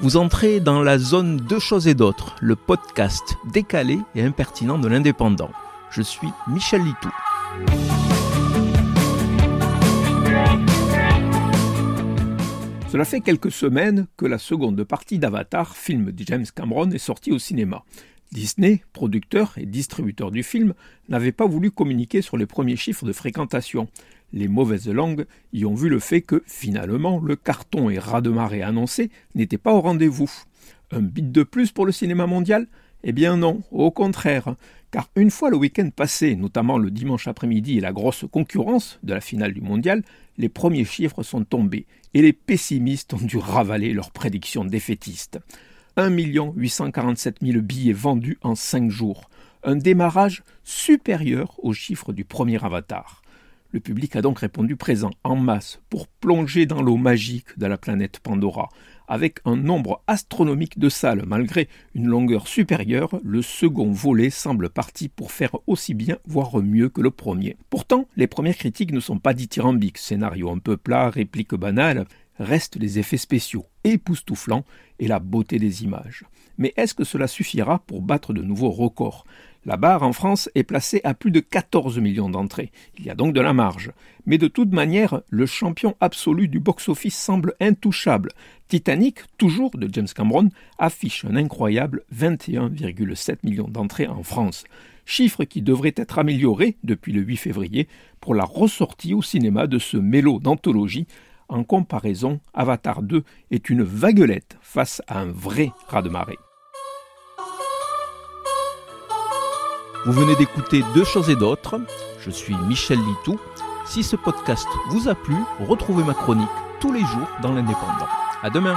Vous entrez dans la zone Deux choses et d'autres, le podcast décalé et impertinent de l'indépendant. Je suis Michel Litou. Cela fait quelques semaines que la seconde partie d'Avatar, film de James Cameron, est sortie au cinéma. Disney, producteur et distributeur du film, n'avait pas voulu communiquer sur les premiers chiffres de fréquentation. Les mauvaises langues y ont vu le fait que, finalement, le carton et raz-de-marée annoncé n'était pas au rendez-vous. Un bit de plus pour le cinéma mondial? Eh bien non, au contraire, car une fois le week-end passé, notamment le dimanche après-midi et la grosse concurrence de la finale du mondial, les premiers chiffres sont tombés et les pessimistes ont dû ravaler leurs prédictions défaitistes. 1 847 000 billets vendus en 5 jours, un démarrage supérieur aux chiffres du premier avatar. Le public a donc répondu présent en masse pour plonger dans l'eau magique de la planète Pandora. Avec un nombre astronomique de salles malgré une longueur supérieure, le second volet semble parti pour faire aussi bien, voire mieux que le premier. Pourtant, les premières critiques ne sont pas dithyrambiques. Scénario un peu plat, répliques banales, restent les effets spéciaux époustouflants et la beauté des images. Mais est-ce que cela suffira pour battre de nouveaux records? La barre en France est placée à plus de 14 millions d'entrées. Il y a donc de la marge. Mais de toute manière, le champion absolu du box-office semble intouchable. Titanic, toujours de James Cameron, affiche un incroyable 21,7 millions d'entrées en France chiffre qui devrait être amélioré depuis le 8 février pour la ressortie au cinéma de ce mélo d'anthologie en comparaison, Avatar 2 est une vaguelette face à un vrai raz-de-marée. Vous venez d'écouter Deux choses et d'autres. Je suis Michel Litou. Si ce podcast vous a plu, retrouvez ma chronique tous les jours dans l'Indépendant. À demain!